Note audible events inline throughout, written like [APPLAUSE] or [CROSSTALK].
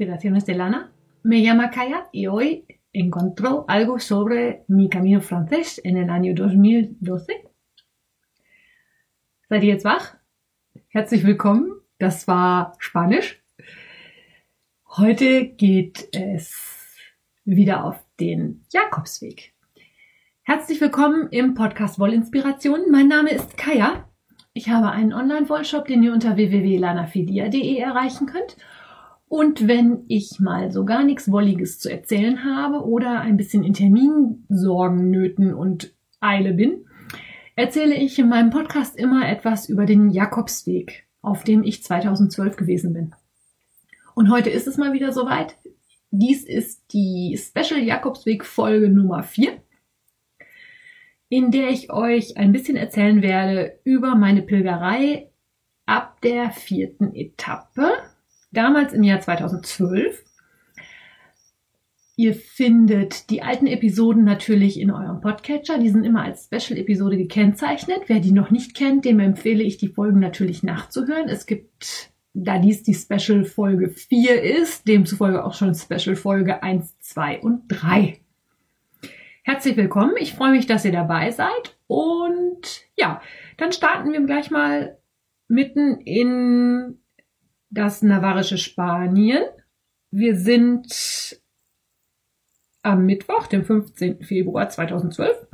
Inspiraciones de Lana. Me llamo Kaya y hoy encontró algo sobre mi camino francés en el año 2012. Seid ihr jetzt wach? Herzlich willkommen. Das war Spanisch. Heute geht es wieder auf den Jakobsweg. Herzlich willkommen im Podcast Wollinspiration. Mein Name ist Kaya. Ich habe einen Online-Wollshop, den ihr unter www.lanafilia.de erreichen könnt. Und wenn ich mal so gar nichts Wolliges zu erzählen habe oder ein bisschen in Terminsorgen, Nöten und Eile bin, erzähle ich in meinem Podcast immer etwas über den Jakobsweg, auf dem ich 2012 gewesen bin. Und heute ist es mal wieder soweit. Dies ist die Special Jakobsweg Folge Nummer 4 in der ich euch ein bisschen erzählen werde über meine Pilgerei ab der vierten Etappe, damals im Jahr 2012. Ihr findet die alten Episoden natürlich in eurem Podcatcher. Die sind immer als Special-Episode gekennzeichnet. Wer die noch nicht kennt, dem empfehle ich, die Folgen natürlich nachzuhören. Es gibt, da dies die Special-Folge 4 ist, demzufolge auch schon Special-Folge 1, 2 und 3. Herzlich willkommen. Ich freue mich, dass ihr dabei seid. Und ja, dann starten wir gleich mal mitten in das navarische Spanien. Wir sind am Mittwoch, dem 15. Februar 2012.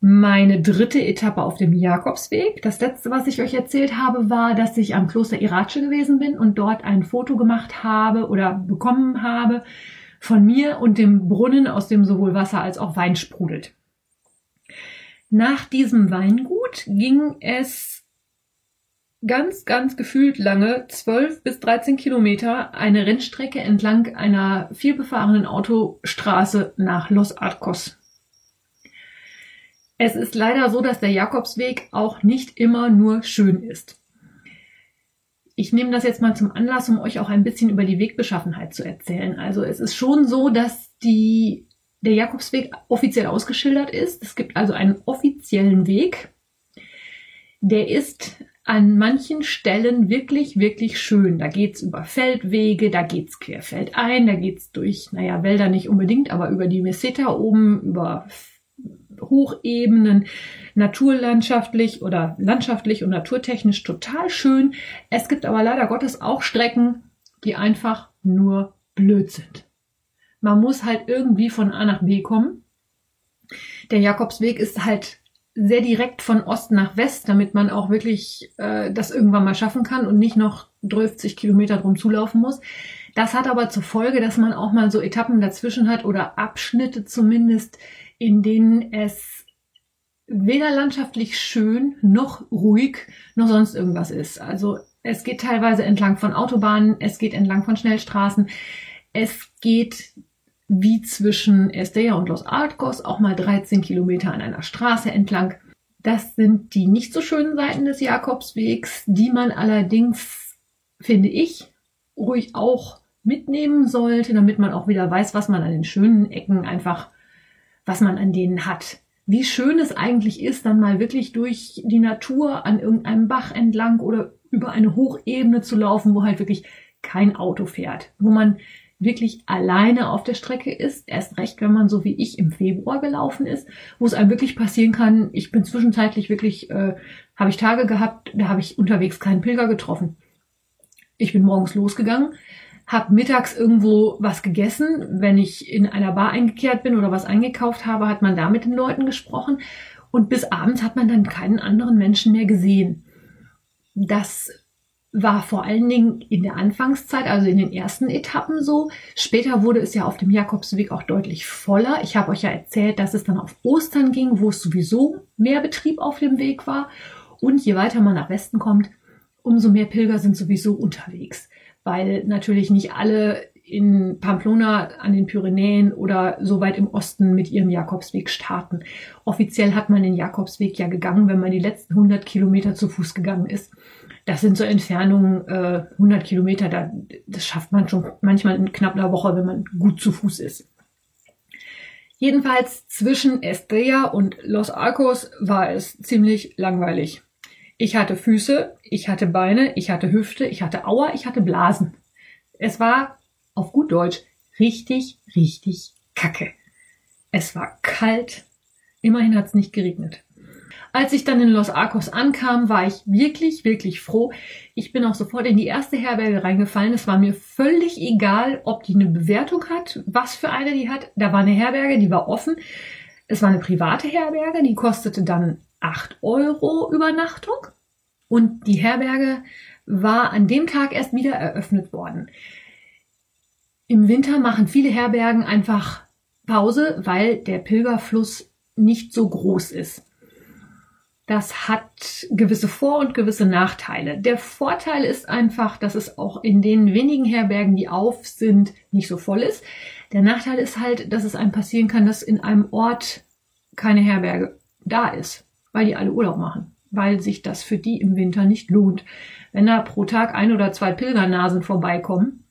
Meine dritte Etappe auf dem Jakobsweg. Das letzte, was ich euch erzählt habe, war, dass ich am Kloster Irace gewesen bin und dort ein Foto gemacht habe oder bekommen habe von mir und dem Brunnen, aus dem sowohl Wasser als auch Wein sprudelt. Nach diesem Weingut ging es ganz, ganz gefühlt lange, 12 bis 13 Kilometer, eine Rennstrecke entlang einer vielbefahrenen Autostraße nach Los Arcos. Es ist leider so, dass der Jakobsweg auch nicht immer nur schön ist ich nehme das jetzt mal zum Anlass, um euch auch ein bisschen über die Wegbeschaffenheit zu erzählen. Also es ist schon so, dass die, der Jakobsweg offiziell ausgeschildert ist. Es gibt also einen offiziellen Weg. Der ist an manchen Stellen wirklich, wirklich schön. Da geht's über Feldwege, da geht's querfeldein, da geht's durch, naja, Wälder nicht unbedingt, aber über die Meseta oben, über Hochebenen, naturlandschaftlich oder landschaftlich und naturtechnisch total schön. Es gibt aber leider Gottes auch Strecken, die einfach nur blöd sind. Man muss halt irgendwie von A nach B kommen. Der Jakobsweg ist halt sehr direkt von Ost nach West, damit man auch wirklich äh, das irgendwann mal schaffen kann und nicht noch 30 Kilometer drum zulaufen muss. Das hat aber zur Folge, dass man auch mal so Etappen dazwischen hat oder Abschnitte zumindest, in denen es weder landschaftlich schön noch ruhig noch sonst irgendwas ist. Also es geht teilweise entlang von Autobahnen, es geht entlang von Schnellstraßen, es geht wie zwischen Estella und Los Arcos auch mal 13 Kilometer an einer Straße entlang. Das sind die nicht so schönen Seiten des Jakobswegs, die man allerdings, finde ich, ruhig auch mitnehmen sollte, damit man auch wieder weiß, was man an den schönen Ecken einfach was man an denen hat. Wie schön es eigentlich ist, dann mal wirklich durch die Natur an irgendeinem Bach entlang oder über eine Hochebene zu laufen, wo halt wirklich kein Auto fährt, wo man wirklich alleine auf der Strecke ist, erst recht, wenn man so wie ich im Februar gelaufen ist, wo es einem wirklich passieren kann, ich bin zwischenzeitlich wirklich, äh, habe ich Tage gehabt, da habe ich unterwegs keinen Pilger getroffen. Ich bin morgens losgegangen, habe mittags irgendwo was gegessen. Wenn ich in einer Bar eingekehrt bin oder was eingekauft habe, hat man da mit den Leuten gesprochen. Und bis abends hat man dann keinen anderen Menschen mehr gesehen. Das war vor allen Dingen in der Anfangszeit, also in den ersten Etappen so. Später wurde es ja auf dem Jakobsweg auch deutlich voller. Ich habe euch ja erzählt, dass es dann auf Ostern ging, wo es sowieso mehr Betrieb auf dem Weg war. Und je weiter man nach Westen kommt, umso mehr Pilger sind sowieso unterwegs weil natürlich nicht alle in Pamplona an den Pyrenäen oder so weit im Osten mit ihrem Jakobsweg starten. Offiziell hat man den Jakobsweg ja gegangen, wenn man die letzten 100 Kilometer zu Fuß gegangen ist. Das sind so Entfernungen, äh, 100 Kilometer, da, das schafft man schon manchmal in knapp einer Woche, wenn man gut zu Fuß ist. Jedenfalls zwischen Estrella und Los Arcos war es ziemlich langweilig. Ich hatte Füße, ich hatte Beine, ich hatte Hüfte, ich hatte Auer, ich hatte Blasen. Es war auf gut Deutsch richtig, richtig kacke. Es war kalt. Immerhin hat es nicht geregnet. Als ich dann in Los Arcos ankam, war ich wirklich, wirklich froh. Ich bin auch sofort in die erste Herberge reingefallen. Es war mir völlig egal, ob die eine Bewertung hat, was für eine die hat. Da war eine Herberge, die war offen. Es war eine private Herberge, die kostete dann 8 Euro Übernachtung. Und die Herberge war an dem Tag erst wieder eröffnet worden. Im Winter machen viele Herbergen einfach Pause, weil der Pilgerfluss nicht so groß ist. Das hat gewisse Vor- und gewisse Nachteile. Der Vorteil ist einfach, dass es auch in den wenigen Herbergen, die auf sind, nicht so voll ist. Der Nachteil ist halt, dass es einem passieren kann, dass in einem Ort keine Herberge da ist, weil die alle Urlaub machen, weil sich das für die im Winter nicht lohnt. Wenn da pro Tag ein oder zwei Pilgernasen vorbeikommen,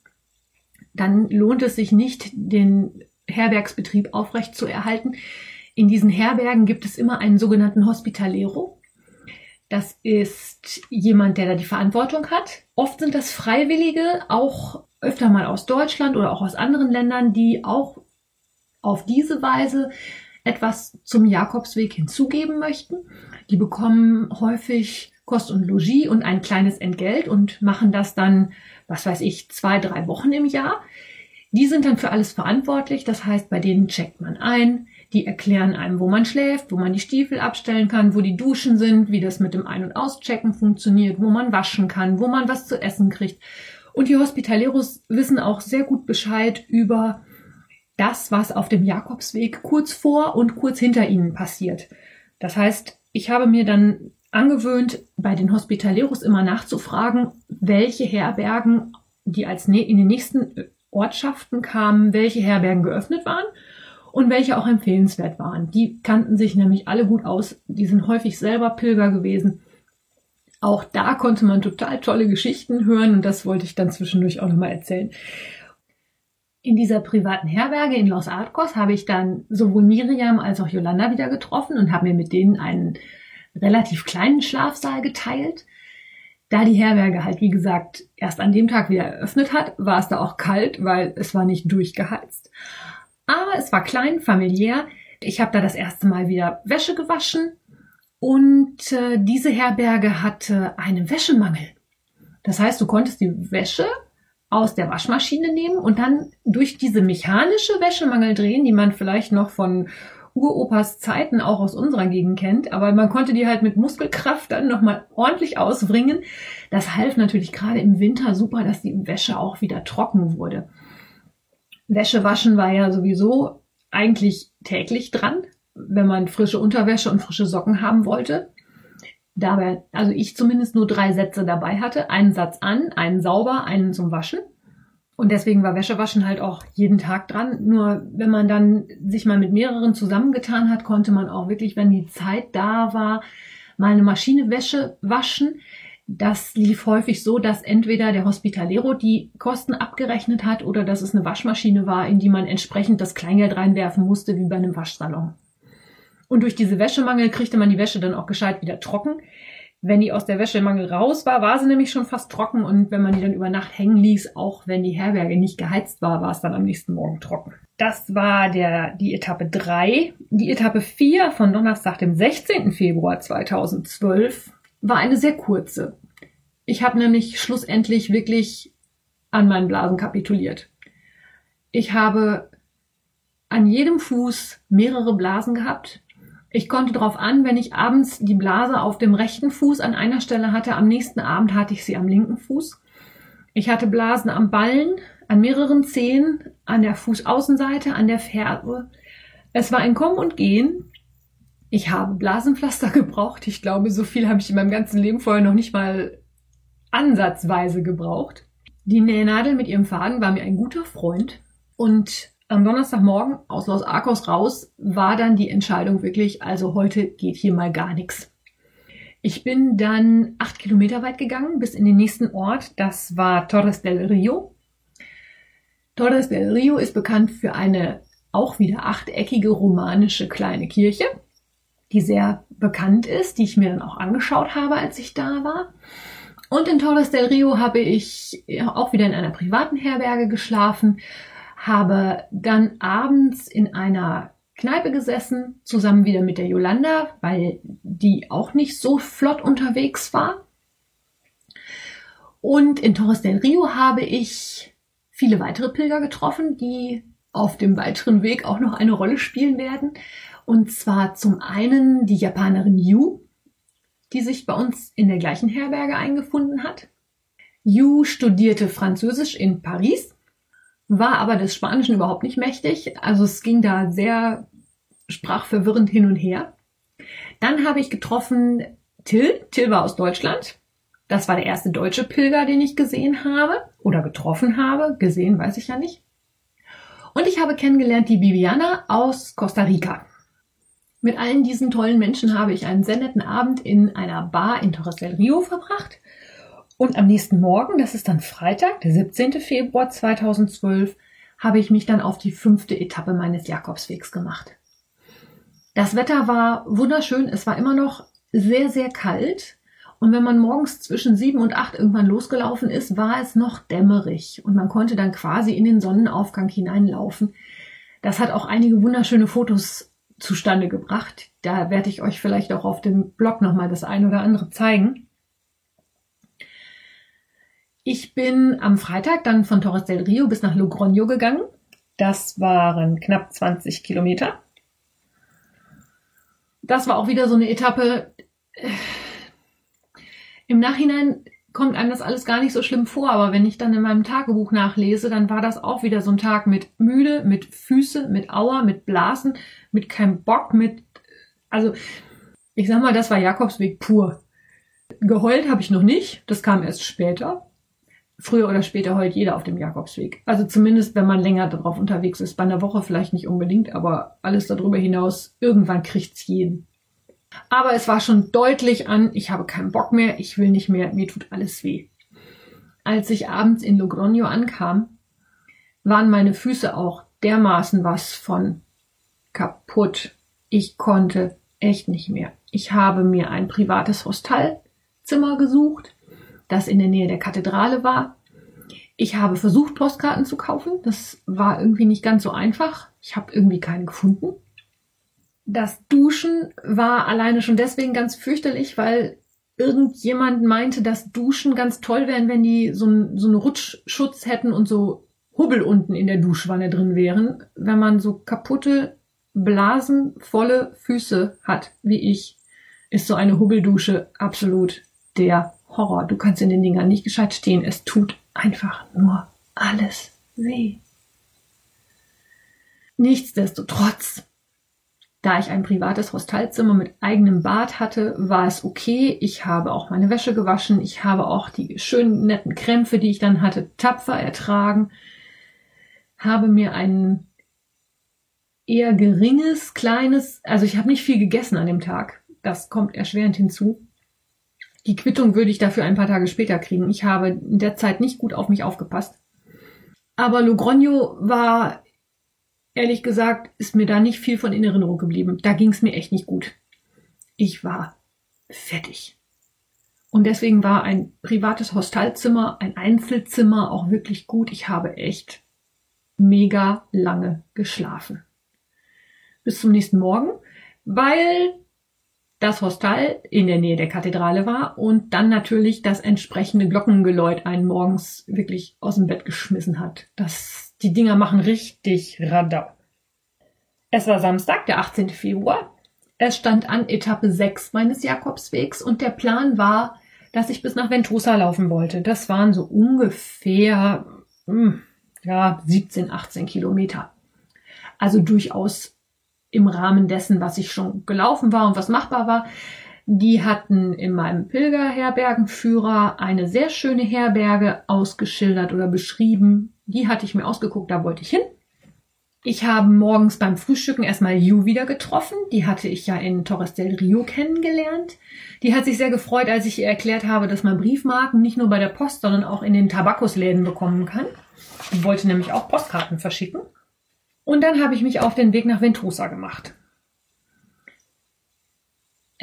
dann lohnt es sich nicht, den Herbergsbetrieb aufrecht zu erhalten. In diesen Herbergen gibt es immer einen sogenannten Hospitalero. Das ist jemand, der da die Verantwortung hat. Oft sind das Freiwillige, auch öfter mal aus Deutschland oder auch aus anderen Ländern, die auch auf diese Weise etwas zum Jakobsweg hinzugeben möchten. Die bekommen häufig Kost und Logis und ein kleines Entgelt und machen das dann, was weiß ich, zwei, drei Wochen im Jahr. Die sind dann für alles verantwortlich. Das heißt, bei denen checkt man ein. Die erklären einem, wo man schläft, wo man die Stiefel abstellen kann, wo die Duschen sind, wie das mit dem Ein- und Auschecken funktioniert, wo man waschen kann, wo man was zu essen kriegt. Und die Hospitaleros wissen auch sehr gut Bescheid über das, was auf dem Jakobsweg kurz vor und kurz hinter ihnen passiert. Das heißt, ich habe mir dann angewöhnt, bei den Hospitaleros immer nachzufragen, welche Herbergen, die als in den nächsten Ortschaften kamen, welche Herbergen geöffnet waren und welche auch empfehlenswert waren. Die kannten sich nämlich alle gut aus. Die sind häufig selber Pilger gewesen. Auch da konnte man total tolle Geschichten hören und das wollte ich dann zwischendurch auch nochmal erzählen. In dieser privaten Herberge in Los Arcos habe ich dann sowohl Miriam als auch Yolanda wieder getroffen und habe mir mit denen einen relativ kleinen Schlafsaal geteilt. Da die Herberge halt, wie gesagt, erst an dem Tag wieder eröffnet hat, war es da auch kalt, weil es war nicht durchgeheizt. Aber es war klein, familiär. Ich habe da das erste Mal wieder Wäsche gewaschen und äh, diese Herberge hatte einen Wäschemangel. Das heißt, du konntest die Wäsche aus der Waschmaschine nehmen und dann durch diese mechanische Wäschemangel drehen, die man vielleicht noch von Uropas Zeiten auch aus unserer Gegend kennt, aber man konnte die halt mit Muskelkraft dann nochmal ordentlich ausbringen. Das half natürlich gerade im Winter super, dass die Wäsche auch wieder trocken wurde. Wäsche waschen war ja sowieso eigentlich täglich dran, wenn man frische Unterwäsche und frische Socken haben wollte. Dabei, also ich zumindest nur drei Sätze dabei hatte. Einen Satz an, einen sauber, einen zum Waschen. Und deswegen war Wäschewaschen halt auch jeden Tag dran. Nur wenn man dann sich mal mit mehreren zusammengetan hat, konnte man auch wirklich, wenn die Zeit da war, mal eine Maschine Wäsche waschen. Das lief häufig so, dass entweder der Hospitalero die Kosten abgerechnet hat oder dass es eine Waschmaschine war, in die man entsprechend das Kleingeld reinwerfen musste, wie bei einem Waschsalon. Und durch diese Wäschemangel kriegte man die Wäsche dann auch gescheit wieder trocken. Wenn die aus der Wäschemangel raus war, war sie nämlich schon fast trocken und wenn man die dann über Nacht hängen ließ, auch wenn die Herberge nicht geheizt war, war es dann am nächsten Morgen trocken. Das war der, die Etappe 3. Die Etappe 4 von Donnerstag, dem 16. Februar 2012 war eine sehr kurze. Ich habe nämlich schlussendlich wirklich an meinen Blasen kapituliert. Ich habe an jedem Fuß mehrere Blasen gehabt. Ich konnte darauf an, wenn ich abends die Blase auf dem rechten Fuß an einer Stelle hatte, am nächsten Abend hatte ich sie am linken Fuß. Ich hatte Blasen am Ballen, an mehreren Zehen, an der Fußaußenseite, an der Ferse. Es war ein Kommen und Gehen. Ich habe Blasenpflaster [LAUGHS] gebraucht. Ich glaube, so viel habe ich in meinem ganzen Leben vorher noch nicht mal ansatzweise gebraucht. Die Nähnadel mit ihrem Faden war mir ein guter Freund und am Donnerstagmorgen aus Los Arcos raus war dann die Entscheidung wirklich, also heute geht hier mal gar nichts. Ich bin dann acht Kilometer weit gegangen bis in den nächsten Ort. Das war Torres del Rio. Torres del Rio ist bekannt für eine auch wieder achteckige romanische kleine Kirche. die sehr bekannt ist, die ich mir dann auch angeschaut habe, als ich da war. Und in Torres del Rio habe ich auch wieder in einer privaten Herberge geschlafen, habe dann abends in einer Kneipe gesessen, zusammen wieder mit der Yolanda, weil die auch nicht so flott unterwegs war. Und in Torres del Rio habe ich viele weitere Pilger getroffen, die auf dem weiteren Weg auch noch eine Rolle spielen werden. Und zwar zum einen die Japanerin Yu, die sich bei uns in der gleichen Herberge eingefunden hat. Yu studierte Französisch in Paris, war aber des Spanischen überhaupt nicht mächtig. Also es ging da sehr sprachverwirrend hin und her. Dann habe ich getroffen Till. Till war aus Deutschland. Das war der erste deutsche Pilger, den ich gesehen habe oder getroffen habe. Gesehen weiß ich ja nicht. Und ich habe kennengelernt die Bibiana aus Costa Rica. Mit allen diesen tollen Menschen habe ich einen sehr netten Abend in einer Bar in Torres del Rio verbracht. Und am nächsten Morgen, das ist dann Freitag, der 17. Februar 2012, habe ich mich dann auf die fünfte Etappe meines Jakobswegs gemacht. Das Wetter war wunderschön, es war immer noch sehr, sehr kalt. Und wenn man morgens zwischen sieben und acht irgendwann losgelaufen ist, war es noch dämmerig und man konnte dann quasi in den Sonnenaufgang hineinlaufen. Das hat auch einige wunderschöne Fotos zustande gebracht. Da werde ich euch vielleicht auch auf dem Blog nochmal das ein oder andere zeigen. Ich bin am Freitag dann von Torres del Rio bis nach Logroño gegangen. Das waren knapp 20 Kilometer. Das war auch wieder so eine Etappe. Im Nachhinein kommt einem das alles gar nicht so schlimm vor, aber wenn ich dann in meinem Tagebuch nachlese, dann war das auch wieder so ein Tag mit müde, mit Füße, mit Auer, mit Blasen, mit keinem Bock, mit, also, ich sag mal, das war Jakobsweg pur. Geheult habe ich noch nicht, das kam erst später. Früher oder später heult jeder auf dem Jakobsweg. Also zumindest, wenn man länger darauf unterwegs ist. Bei einer Woche vielleicht nicht unbedingt, aber alles darüber hinaus, irgendwann kriegt's jeden. Aber es war schon deutlich an, ich habe keinen Bock mehr, ich will nicht mehr, mir tut alles weh. Als ich abends in Logroño ankam, waren meine Füße auch dermaßen was von kaputt. Ich konnte echt nicht mehr. Ich habe mir ein privates Hostelzimmer gesucht, das in der Nähe der Kathedrale war. Ich habe versucht, Postkarten zu kaufen. Das war irgendwie nicht ganz so einfach. Ich habe irgendwie keine gefunden. Das Duschen war alleine schon deswegen ganz fürchterlich, weil irgendjemand meinte, dass Duschen ganz toll wären, wenn die so, ein, so einen Rutschschutz hätten und so Hubbel unten in der Duschwanne drin wären. Wenn man so kaputte, blasenvolle Füße hat, wie ich, ist so eine Hubbeldusche absolut der Horror. Du kannst in den Dingern nicht gescheit stehen. Es tut einfach nur alles weh. Nichtsdestotrotz da ich ein privates Hostelzimmer mit eigenem Bad hatte, war es okay. Ich habe auch meine Wäsche gewaschen. Ich habe auch die schönen netten Krämpfe, die ich dann hatte, tapfer ertragen. Habe mir ein eher geringes, kleines, also ich habe nicht viel gegessen an dem Tag. Das kommt erschwerend hinzu. Die Quittung würde ich dafür ein paar Tage später kriegen. Ich habe in der Zeit nicht gut auf mich aufgepasst. Aber Logroño war ehrlich gesagt, ist mir da nicht viel von in Erinnerung geblieben. Da ging es mir echt nicht gut. Ich war fertig. Und deswegen war ein privates Hostelzimmer, ein Einzelzimmer auch wirklich gut. Ich habe echt mega lange geschlafen. Bis zum nächsten Morgen, weil das Hostel in der Nähe der Kathedrale war und dann natürlich das entsprechende Glockengeläut einen morgens wirklich aus dem Bett geschmissen hat. Das die Dinger machen richtig Radau. Es war Samstag, der 18. Februar. Es stand an Etappe 6 meines Jakobswegs und der Plan war, dass ich bis nach Ventosa laufen wollte. Das waren so ungefähr hm, ja, 17, 18 Kilometer. Also durchaus im Rahmen dessen, was ich schon gelaufen war und was machbar war. Die hatten in meinem Pilgerherbergenführer eine sehr schöne Herberge ausgeschildert oder beschrieben, die hatte ich mir ausgeguckt, da wollte ich hin. Ich habe morgens beim Frühstücken erstmal Ju wieder getroffen. Die hatte ich ja in Torres del Rio kennengelernt. Die hat sich sehr gefreut, als ich ihr erklärt habe, dass man Briefmarken nicht nur bei der Post, sondern auch in den Tabakusläden bekommen kann. Die wollte nämlich auch Postkarten verschicken. Und dann habe ich mich auf den Weg nach Ventosa gemacht.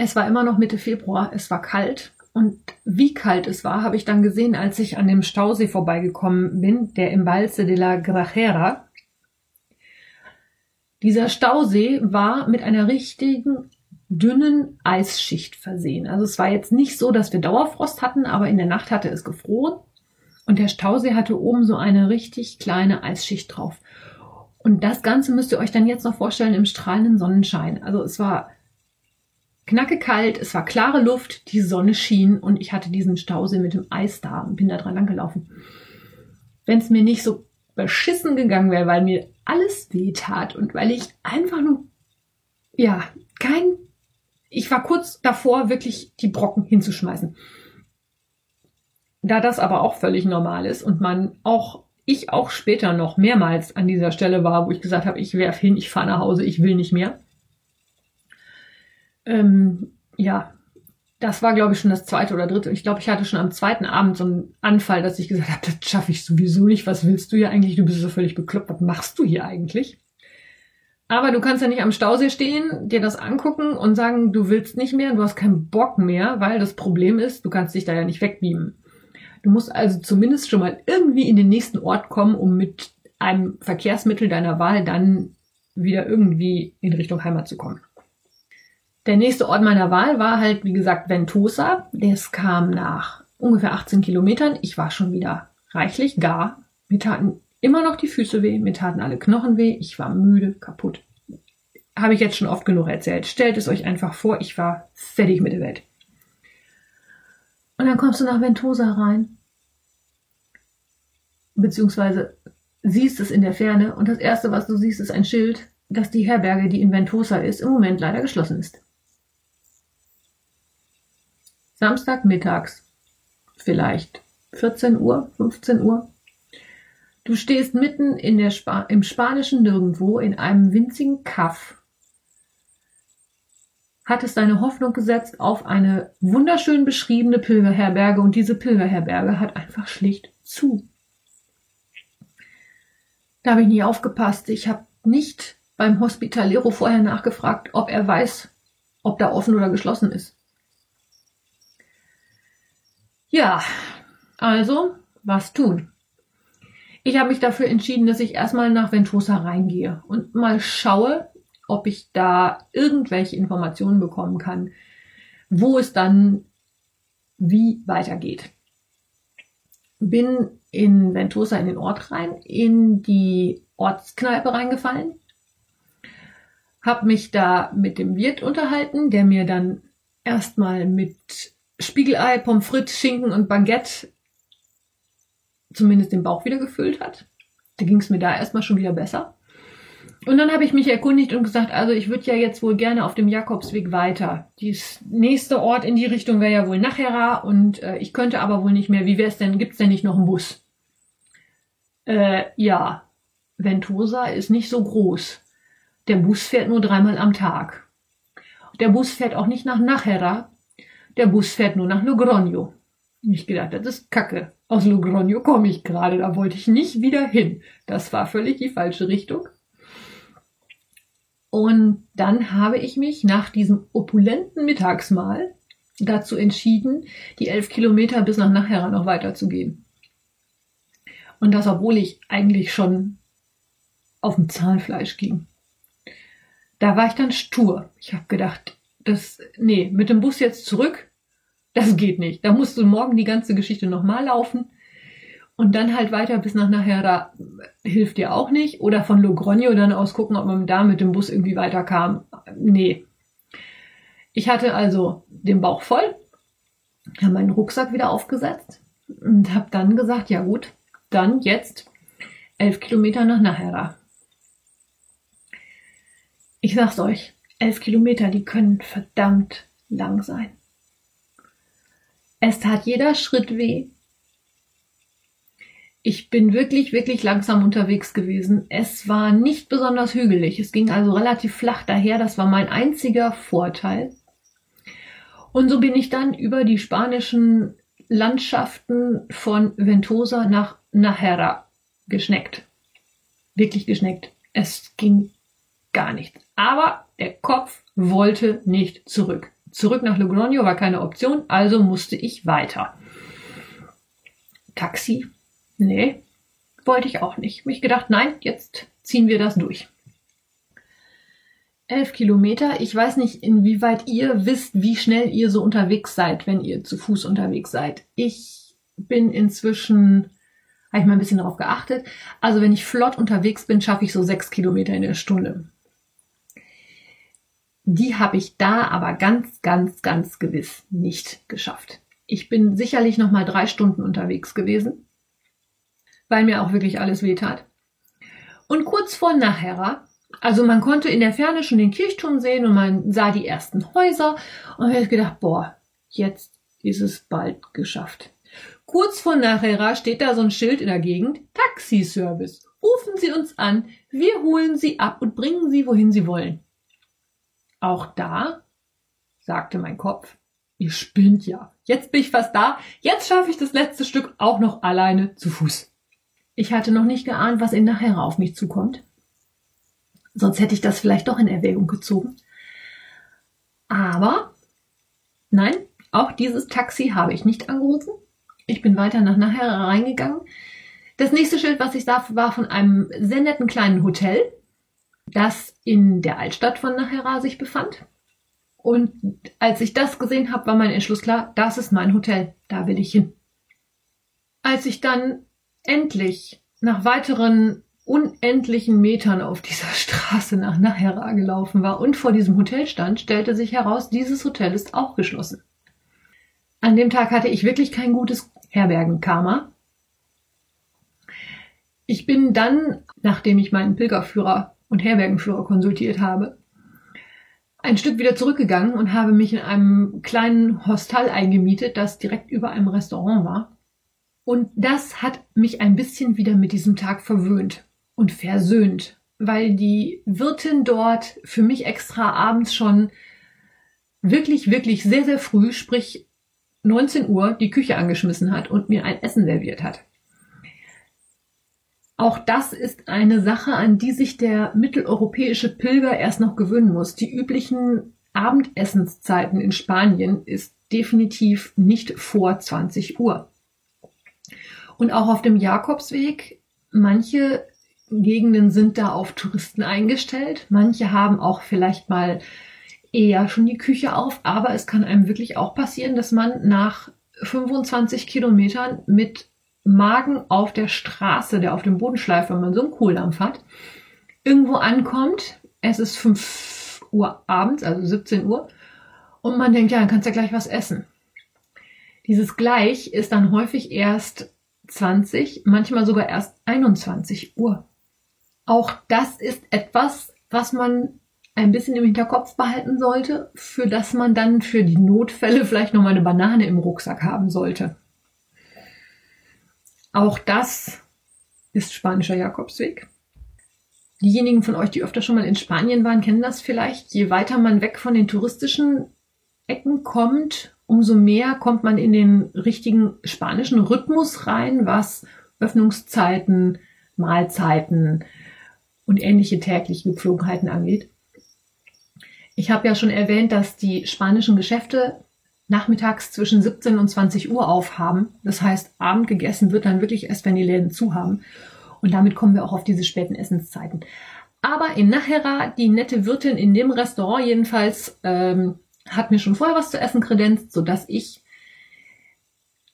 Es war immer noch Mitte Februar, es war kalt. Und wie kalt es war, habe ich dann gesehen, als ich an dem Stausee vorbeigekommen bin, der im Balse de la Grajera. Dieser Stausee war mit einer richtigen dünnen Eisschicht versehen. Also es war jetzt nicht so, dass wir Dauerfrost hatten, aber in der Nacht hatte es gefroren und der Stausee hatte oben so eine richtig kleine Eisschicht drauf. Und das Ganze müsst ihr euch dann jetzt noch vorstellen im strahlenden Sonnenschein. Also es war knacke kalt, es war klare Luft, die Sonne schien und ich hatte diesen Stausee mit dem Eis da und bin da dran langgelaufen. Wenn es mir nicht so beschissen gegangen wäre, weil mir alles weh tat und weil ich einfach nur, ja, kein, ich war kurz davor, wirklich die Brocken hinzuschmeißen. Da das aber auch völlig normal ist und man auch, ich auch später noch mehrmals an dieser Stelle war, wo ich gesagt habe, ich werf hin, ich fahre nach Hause, ich will nicht mehr, ähm, ja, das war, glaube ich, schon das zweite oder dritte. Ich glaube, ich hatte schon am zweiten Abend so einen Anfall, dass ich gesagt habe, das schaffe ich sowieso nicht. Was willst du hier eigentlich? Du bist so völlig bekloppt. Was machst du hier eigentlich? Aber du kannst ja nicht am Stausee stehen, dir das angucken und sagen, du willst nicht mehr, du hast keinen Bock mehr, weil das Problem ist, du kannst dich da ja nicht wegbeamen. Du musst also zumindest schon mal irgendwie in den nächsten Ort kommen, um mit einem Verkehrsmittel deiner Wahl dann wieder irgendwie in Richtung Heimat zu kommen. Der nächste Ort meiner Wahl war halt, wie gesagt, Ventosa. Das kam nach ungefähr 18 Kilometern. Ich war schon wieder reichlich gar. Mir taten immer noch die Füße weh, mir taten alle Knochen weh. Ich war müde, kaputt. Habe ich jetzt schon oft genug erzählt. Stellt es euch einfach vor, ich war fertig mit der Welt. Und dann kommst du nach Ventosa rein. Beziehungsweise siehst es in der Ferne und das erste, was du siehst, ist ein Schild, dass die Herberge, die in Ventosa ist, im Moment leider geschlossen ist. Samstag mittags. Vielleicht 14 Uhr, 15 Uhr. Du stehst mitten in der Spa im spanischen Nirgendwo in einem winzigen Kaff. Hattest deine Hoffnung gesetzt auf eine wunderschön beschriebene Pilgerherberge und diese Pilgerherberge hat einfach schlicht zu. Da habe ich nie aufgepasst. Ich habe nicht beim Hospitalero vorher nachgefragt, ob er weiß, ob da offen oder geschlossen ist. Ja, also, was tun? Ich habe mich dafür entschieden, dass ich erstmal nach Ventosa reingehe und mal schaue, ob ich da irgendwelche Informationen bekommen kann, wo es dann wie weitergeht. Bin in Ventosa in den Ort rein, in die Ortskneipe reingefallen, habe mich da mit dem Wirt unterhalten, der mir dann erstmal mit Spiegelei, Pommes frites, Schinken und Baguette zumindest den Bauch wieder gefüllt hat. Da ging es mir da erstmal schon wieder besser. Und dann habe ich mich erkundigt und gesagt, also ich würde ja jetzt wohl gerne auf dem Jakobsweg weiter. Dies nächste Ort in die Richtung wäre ja wohl Nachhera und äh, ich könnte aber wohl nicht mehr. Wie wäre es denn? Gibt es denn nicht noch einen Bus? Äh, ja, Ventosa ist nicht so groß. Der Bus fährt nur dreimal am Tag. Der Bus fährt auch nicht nach Nachhera, der Bus fährt nur nach Logroño. Ich gedacht, das ist Kacke. Aus Logroño komme ich gerade, da wollte ich nicht wieder hin. Das war völlig die falsche Richtung. Und dann habe ich mich nach diesem opulenten Mittagsmahl dazu entschieden, die elf Kilometer bis nach Nachhera noch weiterzugehen. Und das, obwohl ich eigentlich schon auf dem Zahnfleisch ging. Da war ich dann stur. Ich habe gedacht, das, nee, mit dem Bus jetzt zurück, das geht nicht. Da musst du morgen die ganze Geschichte nochmal laufen. Und dann halt weiter bis nach nachher, da hilft dir auch nicht. Oder von Logroño dann aus gucken, ob man da mit dem Bus irgendwie weiterkam. Nee. Ich hatte also den Bauch voll, habe meinen Rucksack wieder aufgesetzt und habe dann gesagt, ja gut, dann jetzt elf Kilometer nach Nahera. Ich sag's euch, elf Kilometer, die können verdammt lang sein. Es tat jeder Schritt weh. Ich bin wirklich, wirklich langsam unterwegs gewesen. Es war nicht besonders hügelig. Es ging also relativ flach daher. Das war mein einziger Vorteil. Und so bin ich dann über die spanischen Landschaften von Ventosa nach Nahera geschneckt. Wirklich geschneckt. Es ging gar nicht. Aber der Kopf wollte nicht zurück. Zurück nach Logroño war keine Option, also musste ich weiter. Taxi? Nee, wollte ich auch nicht. Mich gedacht, nein, jetzt ziehen wir das durch. Elf Kilometer. Ich weiß nicht, inwieweit ihr wisst, wie schnell ihr so unterwegs seid, wenn ihr zu Fuß unterwegs seid. Ich bin inzwischen, habe ich mal ein bisschen darauf geachtet. Also wenn ich flott unterwegs bin, schaffe ich so sechs Kilometer in der Stunde. Die habe ich da aber ganz, ganz, ganz gewiss nicht geschafft. Ich bin sicherlich noch mal drei Stunden unterwegs gewesen, weil mir auch wirklich alles wehtat. Und kurz vor Nachera also man konnte in der Ferne schon den Kirchturm sehen und man sah die ersten Häuser und ich gedacht, boah, jetzt ist es bald geschafft. Kurz vor Nachera steht da so ein Schild in der Gegend, Taxiservice. Rufen Sie uns an, wir holen Sie ab und bringen Sie, wohin Sie wollen. Auch da, sagte mein Kopf, ihr spinnt ja. Jetzt bin ich fast da, jetzt schaffe ich das letzte Stück auch noch alleine zu Fuß. Ich hatte noch nicht geahnt, was in Nachera auf mich zukommt. Sonst hätte ich das vielleicht doch in Erwägung gezogen. Aber nein, auch dieses Taxi habe ich nicht angerufen. Ich bin weiter nach nachher reingegangen. Das nächste Schild, was ich sah, war von einem sehr netten kleinen Hotel, das in der Altstadt von Nachera sich befand. Und als ich das gesehen habe, war mein Entschluss klar, das ist mein Hotel, da will ich hin. Als ich dann endlich nach weiteren unendlichen Metern auf dieser [LAUGHS] Straße nach Nahera gelaufen war und vor diesem Hotel stand, stellte sich heraus, dieses Hotel ist auch geschlossen. An dem Tag hatte ich wirklich kein gutes Herbergenkarma. Ich bin dann, nachdem ich meinen Pilgerführer und Herbergenführer konsultiert habe, ein Stück wieder zurückgegangen und habe mich in einem kleinen Hostel eingemietet, das direkt über einem Restaurant war. Und das hat mich ein bisschen wieder mit diesem Tag verwöhnt und versöhnt, weil die Wirtin dort für mich extra abends schon wirklich, wirklich sehr, sehr früh, sprich 19 Uhr, die Küche angeschmissen hat und mir ein Essen serviert hat. Auch das ist eine Sache, an die sich der mitteleuropäische Pilger erst noch gewöhnen muss. Die üblichen Abendessenszeiten in Spanien ist definitiv nicht vor 20 Uhr. Und auch auf dem Jakobsweg, manche Gegenden sind da auf Touristen eingestellt. Manche haben auch vielleicht mal eher schon die Küche auf, aber es kann einem wirklich auch passieren, dass man nach 25 Kilometern mit Magen auf der Straße, der auf dem Boden schleift, wenn man so einen Kohldampf hat, irgendwo ankommt. Es ist 5 Uhr abends, also 17 Uhr, und man denkt, ja, dann kannst du ja gleich was essen. Dieses gleich ist dann häufig erst 20, manchmal sogar erst 21 Uhr. Auch das ist etwas, was man ein bisschen im Hinterkopf behalten sollte, für das man dann für die Notfälle vielleicht noch mal eine Banane im Rucksack haben sollte. Auch das ist spanischer Jakobsweg. Diejenigen von euch, die öfter schon mal in Spanien waren, kennen das vielleicht. Je weiter man weg von den touristischen Ecken kommt, umso mehr kommt man in den richtigen spanischen Rhythmus rein, was Öffnungszeiten, Mahlzeiten, und ähnliche tägliche Gepflogenheiten angeht. Ich habe ja schon erwähnt, dass die spanischen Geschäfte nachmittags zwischen 17 und 20 Uhr aufhaben. Das heißt, Abend gegessen wird dann wirklich erst, wenn die Läden zu haben. Und damit kommen wir auch auf diese späten Essenszeiten. Aber in Nachera, die nette Wirtin in dem Restaurant jedenfalls, ähm, hat mir schon vorher was zu essen kredenzt, sodass ich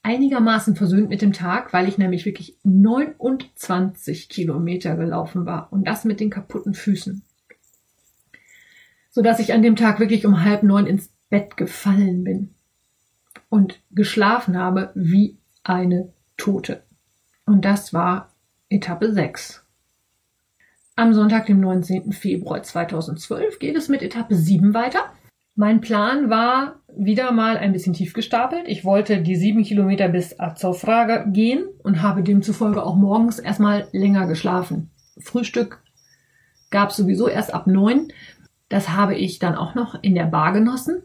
einigermaßen versöhnt mit dem Tag, weil ich nämlich wirklich 29 Kilometer gelaufen war und das mit den kaputten Füßen. Sodass ich an dem Tag wirklich um halb neun ins Bett gefallen bin und geschlafen habe wie eine Tote. Und das war Etappe 6. Am Sonntag, dem 19. Februar 2012, geht es mit Etappe 7 weiter. Mein Plan war wieder mal ein bisschen tief gestapelt. Ich wollte die sieben Kilometer bis Azofra gehen und habe demzufolge auch morgens erstmal länger geschlafen. Frühstück gab es sowieso erst ab neun. Das habe ich dann auch noch in der Bar genossen,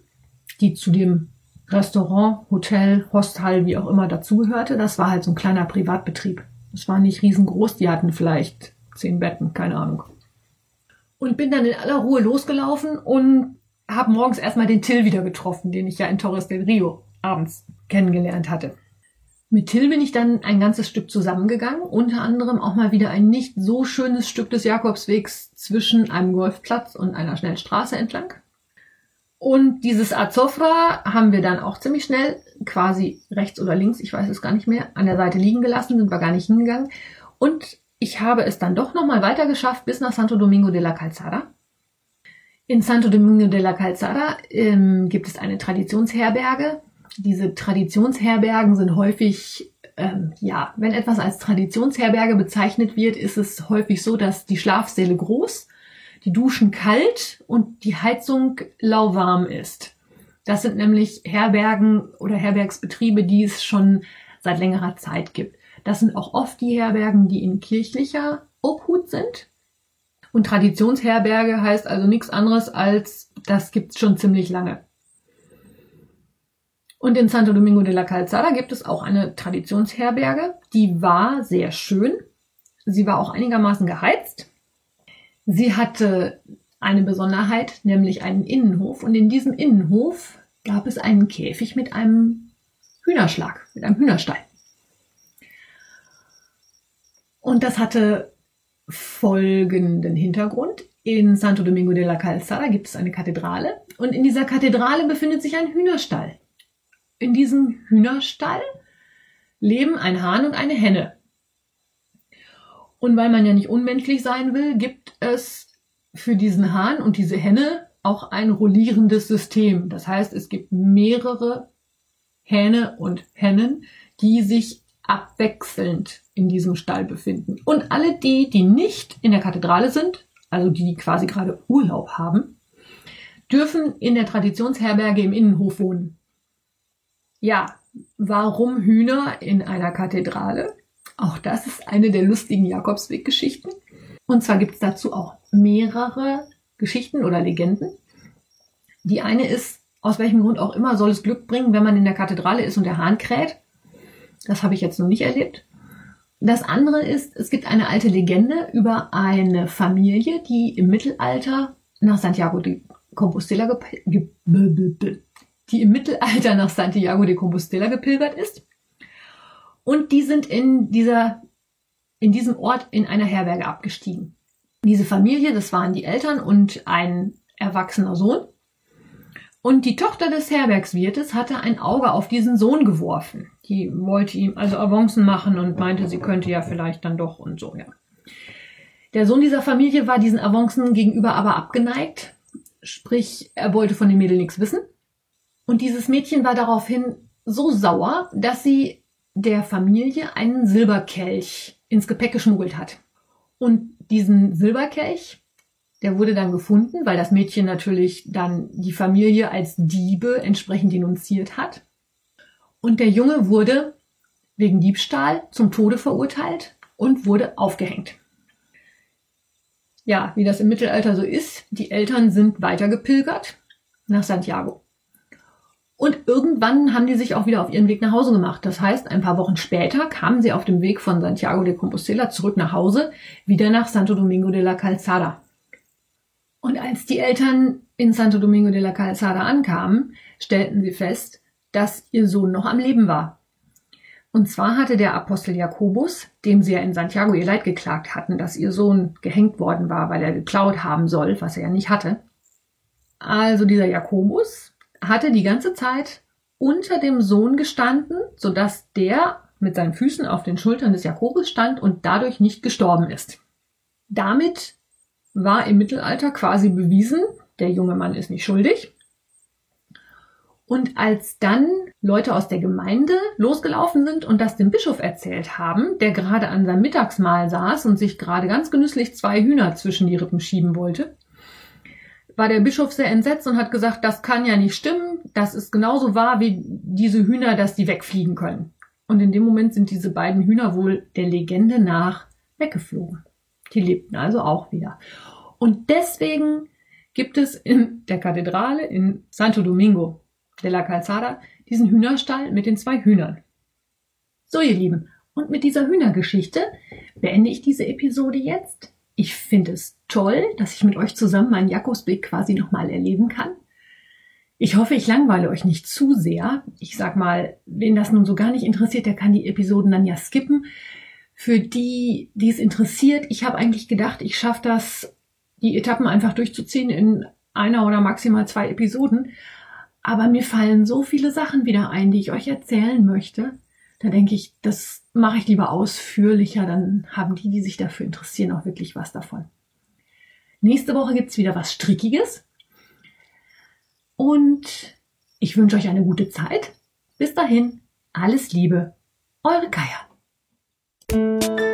die zu dem Restaurant, Hotel, Hostel, wie auch immer dazugehörte. Das war halt so ein kleiner Privatbetrieb. Das war nicht riesengroß, die hatten vielleicht zehn Betten, keine Ahnung. Und bin dann in aller Ruhe losgelaufen und habe morgens erstmal den Till wieder getroffen, den ich ja in Torres del Rio abends kennengelernt hatte. Mit Till bin ich dann ein ganzes Stück zusammengegangen, unter anderem auch mal wieder ein nicht so schönes Stück des Jakobswegs zwischen einem Golfplatz und einer Schnellstraße entlang. Und dieses Azofra haben wir dann auch ziemlich schnell, quasi rechts oder links, ich weiß es gar nicht mehr, an der Seite liegen gelassen, sind wir gar nicht hingegangen. Und ich habe es dann doch nochmal weiter geschafft bis nach Santo Domingo de la Calzada. In Santo Domingo de la Calzada ähm, gibt es eine Traditionsherberge, diese Traditionsherbergen sind häufig, ähm, ja, wenn etwas als Traditionsherberge bezeichnet wird, ist es häufig so, dass die Schlafsäle groß, die Duschen kalt und die Heizung lauwarm ist. Das sind nämlich Herbergen oder Herbergsbetriebe, die es schon seit längerer Zeit gibt. Das sind auch oft die Herbergen, die in kirchlicher Obhut sind. Und Traditionsherberge heißt also nichts anderes als, das gibt's schon ziemlich lange. Und in Santo Domingo de la Calzada gibt es auch eine Traditionsherberge. Die war sehr schön. Sie war auch einigermaßen geheizt. Sie hatte eine Besonderheit, nämlich einen Innenhof. Und in diesem Innenhof gab es einen Käfig mit einem Hühnerschlag, mit einem Hühnerstall. Und das hatte folgenden Hintergrund. In Santo Domingo de la Calzada gibt es eine Kathedrale und in dieser Kathedrale befindet sich ein Hühnerstall in diesem Hühnerstall leben ein Hahn und eine Henne. Und weil man ja nicht unmenschlich sein will, gibt es für diesen Hahn und diese Henne auch ein rollierendes System. Das heißt, es gibt mehrere Hähne und Hennen, die sich abwechselnd in diesem Stall befinden. Und alle die, die nicht in der Kathedrale sind, also die, quasi gerade Urlaub haben, dürfen in der Traditionsherberge im Innenhof wohnen. Ja, warum Hühner in einer Kathedrale? Auch das ist eine der lustigen Jakobsweg-Geschichten. Und zwar gibt es dazu auch mehrere Geschichten oder Legenden. Die eine ist, aus welchem Grund auch immer, soll es Glück bringen, wenn man in der Kathedrale ist und der Hahn kräht. Das habe ich jetzt noch nicht erlebt. Das andere ist, es gibt eine alte Legende über eine Familie, die im Mittelalter nach Santiago de Compostela die im Mittelalter nach Santiago de Compostela gepilgert ist. Und die sind in dieser, in diesem Ort in einer Herberge abgestiegen. Diese Familie, das waren die Eltern und ein erwachsener Sohn. Und die Tochter des Herbergswirtes hatte ein Auge auf diesen Sohn geworfen. Die wollte ihm also Avancen machen und meinte, sie könnte ja vielleicht dann doch und so, ja. Der Sohn dieser Familie war diesen Avancen gegenüber aber abgeneigt. Sprich, er wollte von dem Mädel nichts wissen. Und dieses Mädchen war daraufhin so sauer, dass sie der Familie einen Silberkelch ins Gepäck geschmuggelt hat. Und diesen Silberkelch, der wurde dann gefunden, weil das Mädchen natürlich dann die Familie als Diebe entsprechend denunziert hat. Und der Junge wurde wegen Diebstahl zum Tode verurteilt und wurde aufgehängt. Ja, wie das im Mittelalter so ist, die Eltern sind weitergepilgert nach Santiago. Und irgendwann haben die sich auch wieder auf ihren Weg nach Hause gemacht. Das heißt, ein paar Wochen später kamen sie auf dem Weg von Santiago de Compostela zurück nach Hause, wieder nach Santo Domingo de la Calzada. Und als die Eltern in Santo Domingo de la Calzada ankamen, stellten sie fest, dass ihr Sohn noch am Leben war. Und zwar hatte der Apostel Jakobus, dem sie ja in Santiago ihr Leid geklagt hatten, dass ihr Sohn gehängt worden war, weil er geklaut haben soll, was er ja nicht hatte. Also dieser Jakobus hatte die ganze Zeit unter dem Sohn gestanden, sodass der mit seinen Füßen auf den Schultern des Jakobus stand und dadurch nicht gestorben ist. Damit war im Mittelalter quasi bewiesen, der junge Mann ist nicht schuldig. Und als dann Leute aus der Gemeinde losgelaufen sind und das dem Bischof erzählt haben, der gerade an seinem Mittagsmahl saß und sich gerade ganz genüsslich zwei Hühner zwischen die Rippen schieben wollte, war der Bischof sehr entsetzt und hat gesagt, das kann ja nicht stimmen, das ist genauso wahr wie diese Hühner, dass die wegfliegen können. Und in dem Moment sind diese beiden Hühner wohl der Legende nach weggeflogen. Die lebten also auch wieder. Und deswegen gibt es in der Kathedrale in Santo Domingo de la Calzada diesen Hühnerstall mit den zwei Hühnern. So, ihr Lieben, und mit dieser Hühnergeschichte beende ich diese Episode jetzt. Ich finde es toll, dass ich mit euch zusammen meinen Jakobsweg quasi nochmal erleben kann. Ich hoffe, ich langweile euch nicht zu sehr. Ich sag mal, wen das nun so gar nicht interessiert, der kann die Episoden dann ja skippen. Für die, die es interessiert, ich habe eigentlich gedacht, ich schaffe das, die Etappen einfach durchzuziehen in einer oder maximal zwei Episoden. Aber mir fallen so viele Sachen wieder ein, die ich euch erzählen möchte. Da denke ich, das mache ich lieber ausführlicher, dann haben die, die sich dafür interessieren, auch wirklich was davon. Nächste Woche gibt's wieder was Strickiges. Und ich wünsche euch eine gute Zeit. Bis dahin, alles Liebe, eure Kaya.